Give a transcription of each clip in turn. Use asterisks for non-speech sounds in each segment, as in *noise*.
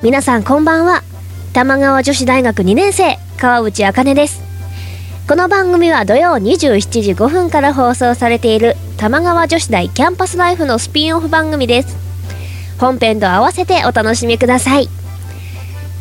皆さんこんばんは。玉川女子大学2年生川内茜です。この番組は土曜27時5分から放送されている玉川女子大キャンパスライフのスピンオフ番組です。本編と合わせてお楽しみください。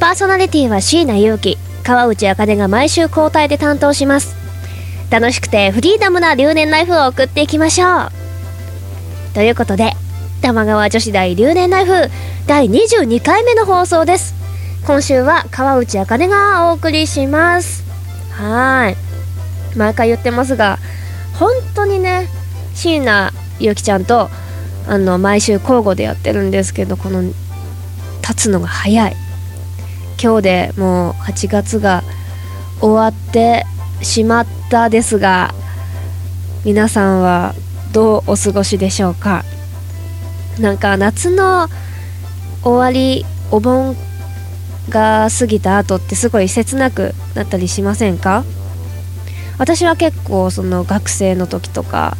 パーソナリティは椎名祐希川内茜が毎週交代で担当します。楽しくてフリーダムな留年ライフを送っていきましょう。ということで玉川女子大留年ライフ第22回目の放送です。今週は川内茜がお送りします。はい。毎回言ってますが本当にね椎名ゆきちゃんとあの毎週交互でやってるんですけどこの立つのが早い。今日でもう8月が終わってしまったですが皆さんはどうお過ごしでしょうか？なんか夏の終わりお盆が過ぎた後ってすごい切なくなったりしませんか？私は結構その学生の時とか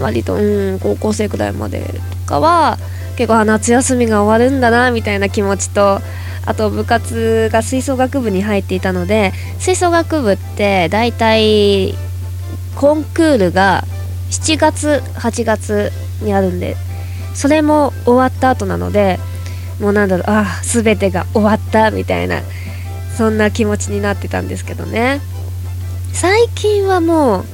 割とうん高校生くらいまでとかは結構夏休みが終わるんだなみたいな気持ちとあと部活が吹奏楽部に入っていたので吹奏楽部って大体コンクールが7月8月にあるんでそれも終わった後なのでもうなんだろうああ全てが終わったみたいなそんな気持ちになってたんですけどね。最近はもう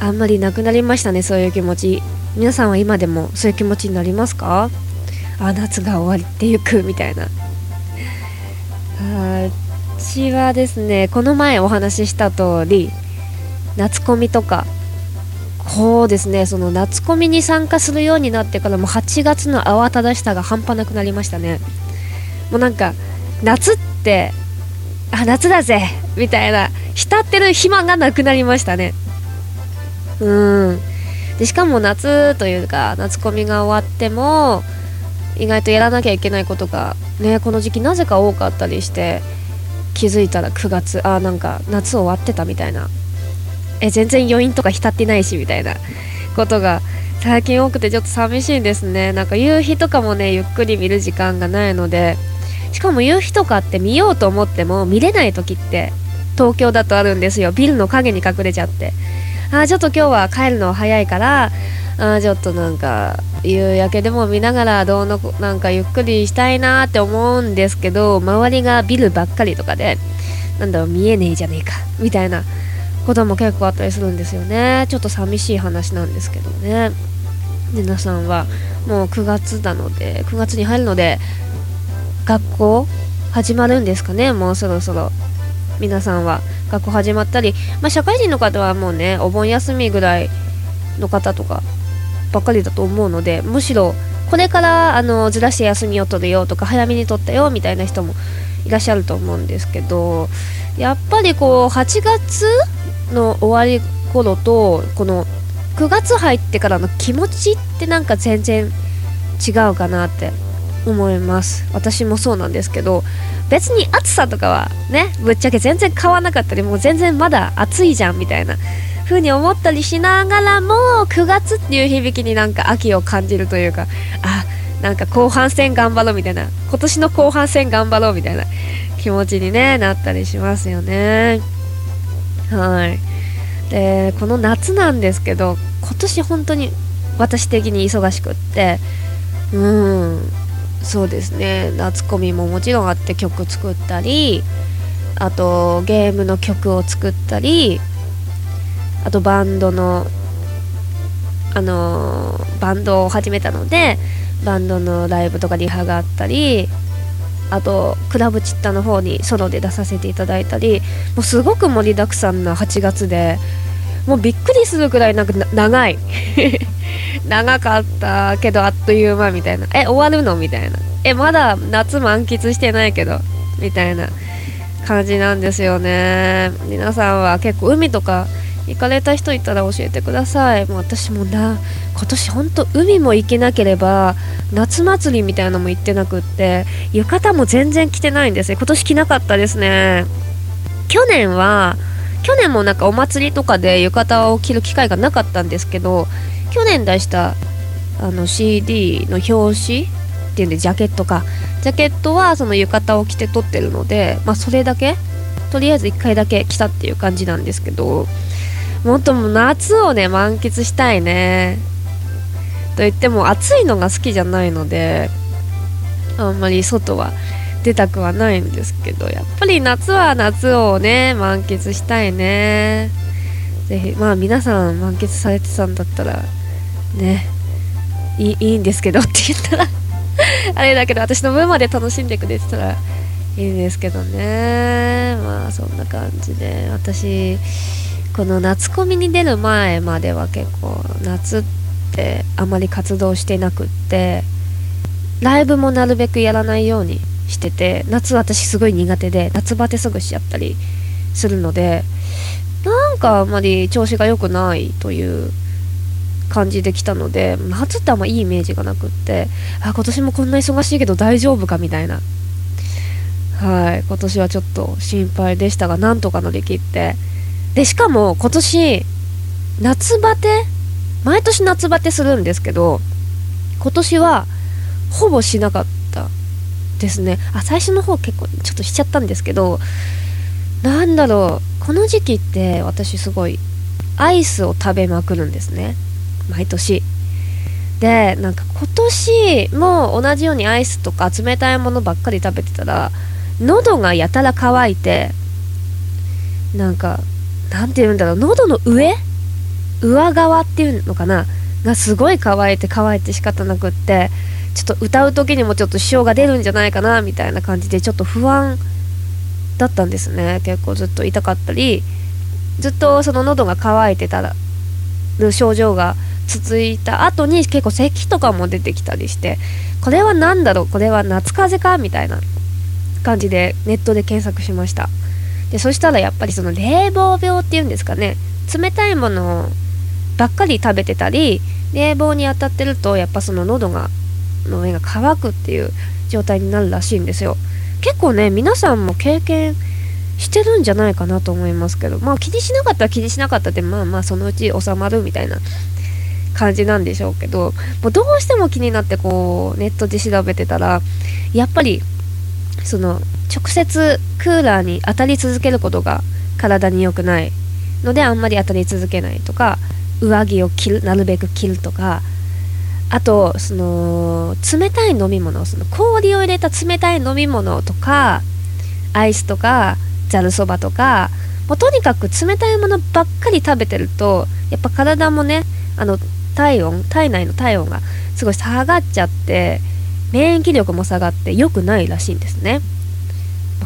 あんまりなくなりましたねそういう気持ち。皆さんは今でもそういう気持ちになりますか？あ夏が終わってゆくみたいな。私はですねこの前お話しした通り夏コミとかこうですね。その夏コミに参加するようになってからもう8月の慌ただしさが半端なくなりましたね。もうなんか夏ってあ夏だぜみたいな浸ってる暇がなくなりましたね。うん。でしかも夏というか夏コミが終わっても意外とやらなきゃいけないことがねこの時期なぜか多かったりして気づいたら9月あなんか夏終わってたみたいな。え全然余韻とか浸ってないしみたいな。ことが最近多くてちょっと寂しいですね。なんか夕日とかもねゆっくり見る時間がないので。しかも夕日とかって見ようと思っても見れない時って東京だとあるんですよ。ビルの影に隠れちゃって。ああちょっと今日は帰るの早いからあちょっとなんか夕焼けでも見ながらどうのなんかゆっくりしたいなって思うんですけど周りがビルばっかりとかでなんだろう見えねえじゃねえかみたいなことも結構あったりするんですよね。ちょっと寂しい話なんですけどね。皆さんはもう9月なので9月に入るので学校始まるんですかね。もうそろそろ。皆さんは学校始まったり、まあ、社会人の方はもうねお盆休みぐらいの方とかばっかりだと思うのでむしろこれからあのずらして休みを取るよとか早めに取ったよみたいな人もいらっしゃると思うんですけどやっぱりこう8月の終わり頃とこの9月入ってからの気持ちってなんか全然違うかなって思います。私もそうなんですけど別に暑さとかはねぶっちゃけ全然変わらなかったりもう全然まだ暑いじゃんみたいな風に思ったりしながらも9月っていう響きになんか秋を感じるというかあなんか後半戦頑張ろうみたいな今年の後半戦頑張ろうみたいな気持ちに、ね、なったりしますよね。はい。でこの夏なんですけど今年本当に私的に忙しくってうんそうですね。夏コミももちろんあって曲作ったりあとゲームの曲を作ったりあとバンドのあの、バンドを始めたのでバンドのライブとかリハがあったりあとクラブチッタの方にソロで出させていただいたりもうすごく盛りだくさんな8月でもうびっくりするくらいなんか長い。*laughs* 長かったけどあっという間みたいな。え終わるのみたいな。えまだ夏満喫してないけどみたいな感じなんですよね。皆さんは結構海とか行かれた人いたら教えてください。もう私もな今年ほんと海も行けなければ夏祭りみたいなのも行ってなくって浴衣も全然着てないんですね。今年着なかったですね。去年は去年もなんかお祭りとかで浴衣を着る機会がなかったんですけど去年出したあの CD の表紙っていうんでジャケットか。ジャケットはその浴衣を着て撮ってるのでまあそれだけとりあえず1回だけ着たっていう感じなんですけどもっとも夏をね満喫したいね。と言っても暑いのが好きじゃないのであんまり外は出たくはないんですけどやっぱり夏は夏をね満喫したいね。ぜひまあ皆さん満喫されてたんだったらねいいいいんですけどって言ったら *laughs* あれだけど私の分まで楽しんでくれてたらいいんですけどね。まあそんな感じで私この夏コミに出る前までは結構夏ってあまり活動してなくってライブもなるべくやらないようにしてて夏私すごい苦手で夏バテすぐしちゃったりするのでなんかあんまり調子が良くないという感じで来たので夏ってあんまいいイメージがなくってあ今年もこんな忙しいけど大丈夫かみたいな。はい今年はちょっと心配でしたがなんとか乗り切ってでしかも今年夏バテ？毎年夏バテするんですけど今年はほぼしなかったですね。あ最初の方結構ちょっとしちゃったんですけどなんだろうこの時期って私すごいアイスを食べまくるんですね。毎年。でなんか今年も同じようにアイスとか冷たいものばっかり食べてたら喉がやたら乾いてなんかなんて言うんだろう。喉の上？上側っていうのかな？がすごい乾いて乾いて仕方なくってちょっと歌う時にもちょっと支障が出るんじゃないかなみたいな感じでちょっと不安だったんですね。結構ずっと痛かったりずっとその喉が渇いてたる症状が続いた後に結構咳とかも出てきたりしてこれは何だろう？これは夏風邪か？みたいな感じでネットで検索しました。でそしたらやっぱりその冷房病っていうんですかね。冷たいものばっかり食べてたり冷房に当たってるとやっぱその喉がの上が乾くっていう状態になるらしいんですよ。結構ね皆さんも経験してるんじゃないかなと思いますけどまあ気にしなかったら気にしなかったってまあまあそのうち収まるみたいな感じなんでしょうけどもうどうしても気になってこうネットで調べてたらやっぱりその直接クーラーに当たり続けることが体に良くないのであんまり当たり続けないとか上着を着るなるべく着るとかあとその冷たい飲み物その氷を入れた冷たい飲み物とかアイスとかざるそばとかもうとにかく冷たいものばっかり食べてるとやっぱ体もねあの体温体内の体温がすごい下がっちゃって免疫力も下がって良くないらしいんですね。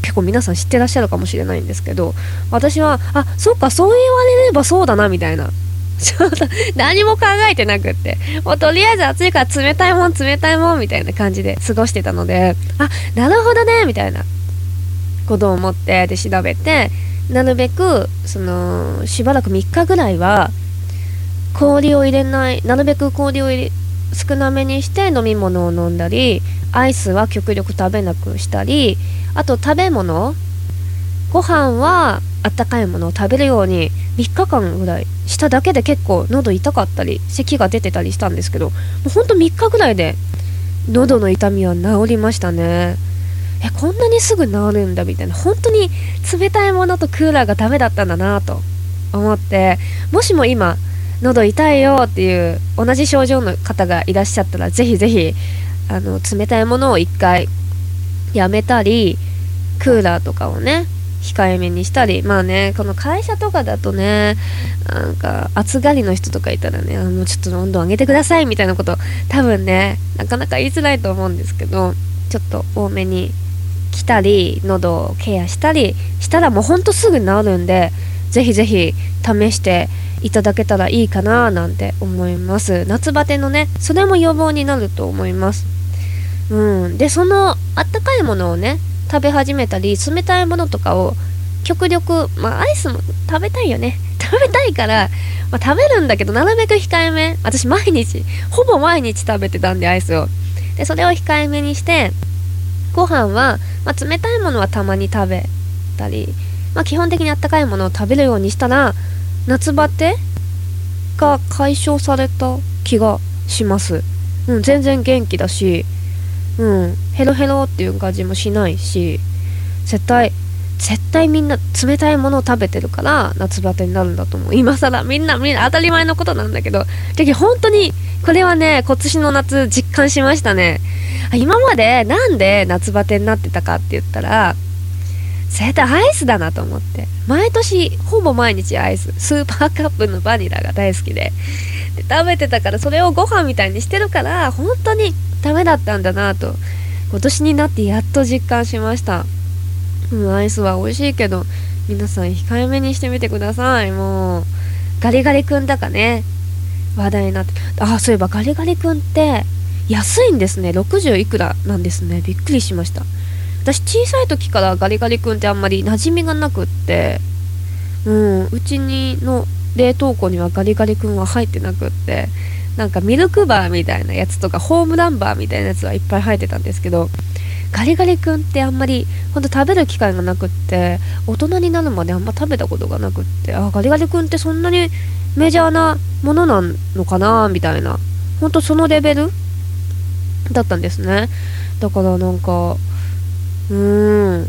結構皆さん知ってらっしゃるかもしれないんですけど私はあそっかそう言われればそうだなみたいな。ちょっと何も考えてなくって。もうとりあえず暑いから冷たいもん冷たいもんみたいな感じで過ごしてたのであなるほどねみたいな。ことを思ってで調べてなるべくそのしばらく3日ぐらいは氷を入れないなるべく氷を入れ少なめにして飲み物を飲んだりアイスは極力食べなくしたりあと食べ物ご飯はあったかいものを食べるように3日間ぐらいしただけで結構喉痛かったり咳が出てたりしたんですけどもうほんと3日ぐらいで喉の痛みは治りましたね。えこんなにすぐ治るんだみたいな。本当に冷たいものとクーラーがダメだったんだなと思ってもしも今喉痛いよっていう同じ症状の方がいらっしゃったらぜひぜひあの冷たいものを1回やめたりクーラーとかをね控えめにしたり。まあねこの会社とかだとねなんか暑がりの人とかいたらねあのちょっと温度上げてくださいみたいなこと多分ねなかなか言いづらいと思うんですけどちょっと多めに来たり喉をケアしたりしたらもうほんとすぐ治るんでぜひぜひ試していただけたらいいかななんて思います。夏バテのねそれも予防になると思います。うん。でそのあったかいものをね食べ始めたり冷たいものとかを極力まあアイスも食べたいよね。*laughs* 食べたいから、まあ、食べるんだけどなるべく控えめ。私毎日ほぼ毎日食べてたんでアイスを。でそれを控えめにしてご飯は、まあ、冷たいものはたまに食べたり、まあ、基本的にあったかいものを食べるようにしたら夏バテが解消された気がします。うん、全然元気だし、うん、ヘロヘロっていう感じもしないし、絶対、絶対みんな冷たいものを食べてるから夏バテになるんだと思う。今更みんな、みんな当たり前のことなんだけど、で本当に、これはね、今年の夏実感しましたね。今までなんで夏バテになってたかって言ったら、絶対アイスだなと思って。毎年ほぼ毎日アイス。スーパーカップのバニラが大好きで。で食べてたからそれをご飯みたいにしてるから本当にダメだったんだなと。今年になってやっと実感しました。うんアイスは美味しいけど皆さん控えめにしてみてください。もうガリガリ君だかね。話題になって。あそういえばガリガリ君って安いんですね。60いくらなんですね。びっくりしました。私小さい時からガリガリ君ってあんまり馴染みがなくってうんうちにの冷凍庫にはガリガリ君は入ってなくってなんかミルクバーみたいなやつとかホームランバーみたいなやつはいっぱい入ってたんですけどガリガリ君ってあんまりほんと食べる機会がなくって大人になるまであんま食べたことがなくってあガリガリ君ってそんなにメジャーなものなのかなみたいなほんとそのレベルだったんですね。だからなんかうーん。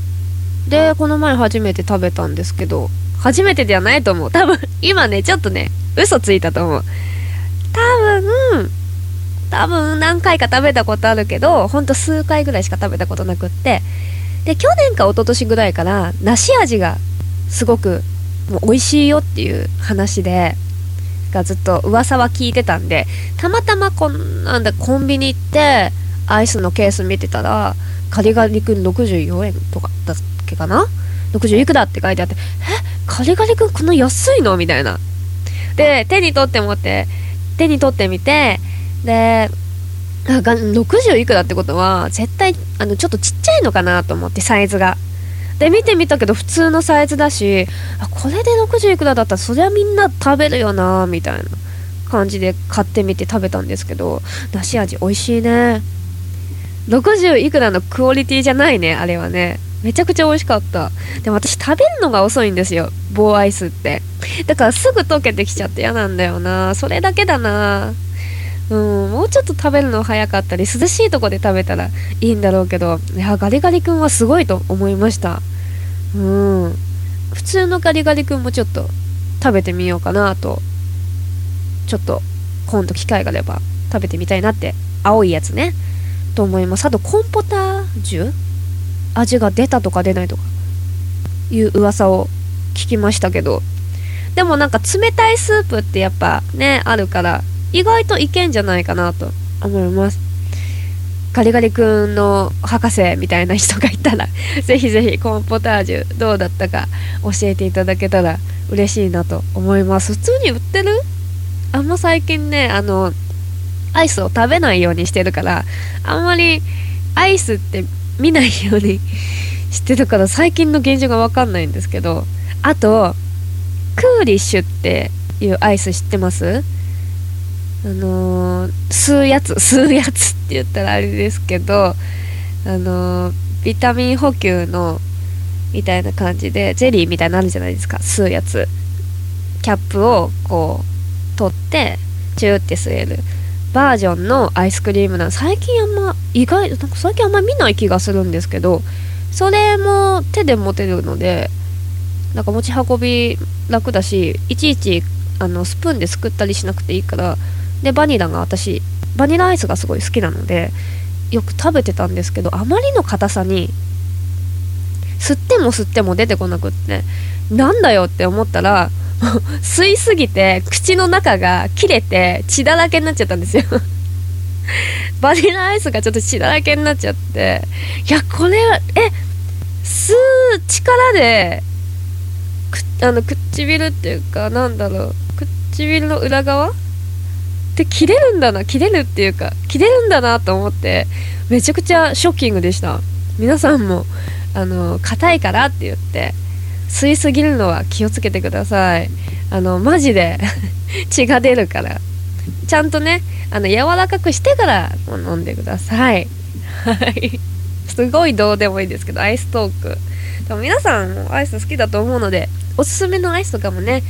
でこの前初めて食べたんですけど初めてではないと思う。多分今ねちょっとね嘘ついたと思う。多分多分何回か食べたことあるけどほんと数回ぐらいしか食べたことなくって。で去年か一昨年ぐらいから梨味がすごくもう美味しいよっていう話でがずっと噂は聞いてたんでたまたまこんなんだコンビニ行ってアイスのケース見てたらカリガリ君64円とかだっけかな？60いくらって書いてあって、え？カリガリ君この安いの？みたいな。で、手に取って持って、手に取ってみて、で、あが60いくらってことは、絶対、あの、ちょっとちっちゃいのかなと思って、サイズが。で、見てみたけど、普通のサイズだし、あ、これで60いくらだったら、そりゃみんな食べるよなみたいな感じで買ってみて食べたんですけど、梨味美味しいね。60いくらのクオリティじゃないね、あれはね。めちゃくちゃ美味しかった。でも私食べるのが遅いんですよ、棒アイスって。だからすぐ溶けてきちゃって嫌なんだよな。それだけだな。うん、もうちょっと食べるの早かったり、涼しいとこで食べたらいいんだろうけど、いや、ガリガリ君はすごいと思いました。うん。普通のガリガリ君もちょっと食べてみようかなと、ちょっと今度機会があれば食べてみたいなって、青いやつね。と思います。あとコンポタージュ？味が出たとか出ないとか。いう噂を聞きましたけど。でもなんか冷たいスープってやっぱねあるから意外といけんじゃないかなと思います。ガリガリ君の博士みたいな人がいたら *laughs* ぜひぜひコーンポタージュどうだったか教えていただけたら嬉しいなと思います。普通に売ってる？あんま最近ねあのアイスを食べないようにしてるからあんまりアイスって見ないようにしてるから最近の現状がわかんないんですけどあとクーリッシュっていうアイス知ってます？あのー、吸うやつ吸うやつって言ったらあれですけどあのー、ビタミン補給のみたいな感じでゼリーみたいになるじゃないですか吸うやつ。キャップをこう取ってチューって吸える。バージョンのアイスクリームなの。最近あんま意外なんか最近あんま見ない気がするんですけどそれも手で持てるのでなんか持ち運び楽だしいちいちあのスプーンですくったりしなくていいからでバニラが私バニラアイスがすごい好きなのでよく食べてたんですけどあまりの硬さに吸っても吸っても出てこなくってなんだよって思ったら吸いすぎて口の中が切れて血だらけになっちゃったんですよ。*laughs* バニラアイスがちょっと血だらけになっちゃって。いやこれはえ吸う力でくあの唇っていうかなんだろう。唇の裏側って切れるんだな。切れるっていうか切れるんだなと思ってめちゃくちゃショッキングでした。皆さんもあの硬いからって言って。吸いすぎるのは気をつけてください。あのマジで *laughs* 血が出るから。ちゃんとねあの柔らかくしてから飲んでください。はい。すごいどうでもいいですけどアイストーク。でも皆さんもアイス好きだと思うのでおすすめのアイスとかもね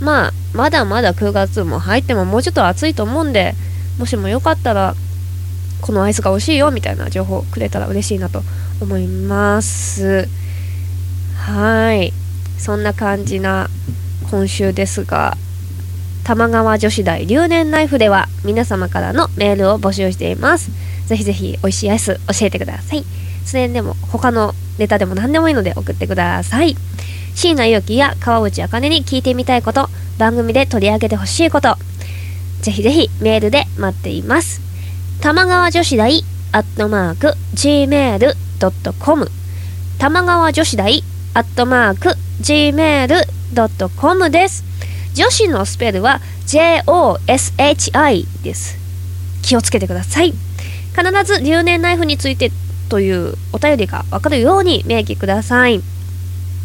まあまだまだ9月も入ってももうちょっと暑いと思うんでもしもよかったらこのアイスが美味しいよみたいな情報くれたら嬉しいなと思います。はい。そんな感じな今週ですが玉川女子大留年ナイフでは皆様からのメールを募集しています。ぜひぜひ美味しいアイス教えてください。それでも他のネタでも何でもいいので送ってください。椎名祐希や川内茜に聞いてみたいこと番組で取り上げてほしいこと。ぜひぜひメールで待っています。玉川女子大アットマーク gmail.com 玉川女子大アットマーク gmail.com です。女子のスペルは JOSHI です。気をつけてください。必ず留年ナイフについてというお便りがわかるように明記ください。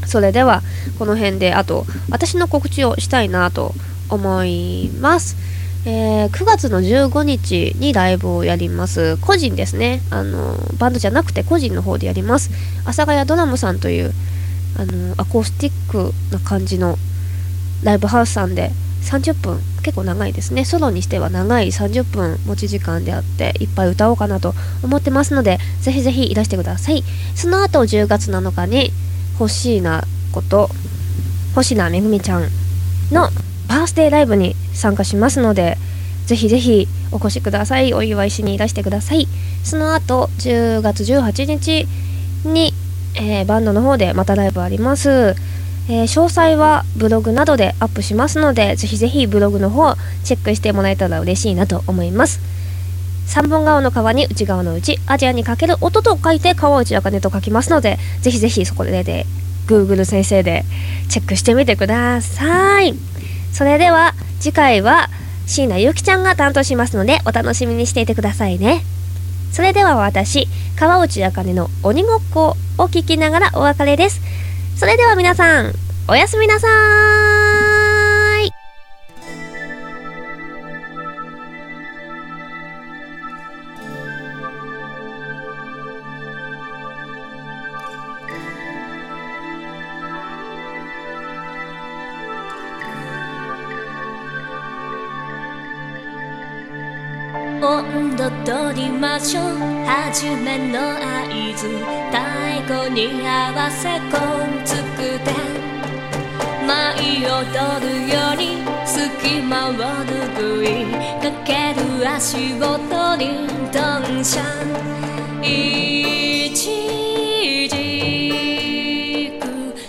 それではこの辺であと私の告知をしたいなと思います。えー、9月の15日にライブをやります。個人ですね。あのバンドじゃなくて個人の方でやります。阿佐ヶ谷ドラムさんというあのアコースティックな感じのライブハウスさんで30分結構長いですね。ソロにしては長い30分持ち時間であっていっぱい歌おうかなと思ってますのでぜひぜひいらしてください。その後10月7日に欲しいなこと星名めぐみちゃんのバースデーライブに参加しますのでぜひぜひお越しください。お祝いしにいらしてください。その後10月18日に、えー、バンドの方でまたライブあります。えー、詳細はブログなどでアップしますのでぜひぜひブログの方チェックしてもらえたら嬉しいなと思います。三本川の川に内側の内アジアにかける音と書いて川内茜と書きますのでぜひぜひそこでで Google 先生でチェックしてみてください。それでは次回は椎名ゆきちゃんが担当しますのでお楽しみにしていてくださいね。それでは私川内茜の鬼ごっこを聞きながらお別れですそれでは皆さん、おやすみなさーい。ましょう初めの合図。太鼓に合わせこんつくて。舞い踊るより隙間を拭い。かける足音に。ドンシャンいちじく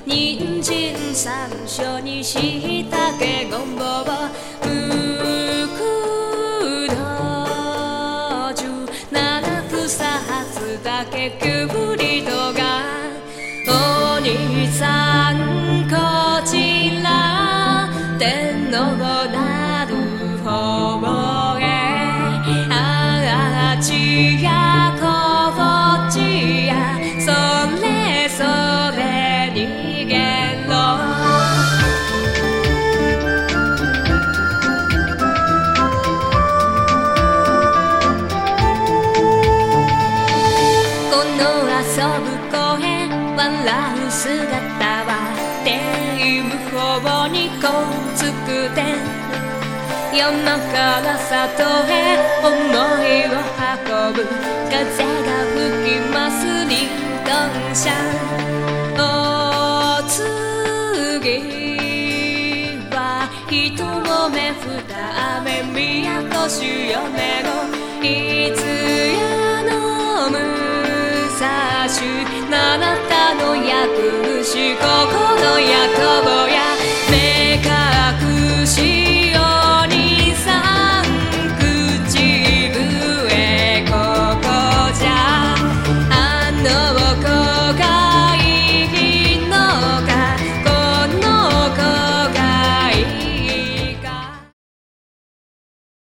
人参山椒にしいたけ。ごんぼうだけキュブリトが世のから里へ思いを運ぶ風が吹きますリンドンシャお次は一目二目都し嫁のいつやのむさし七たの役主ここのやこぼや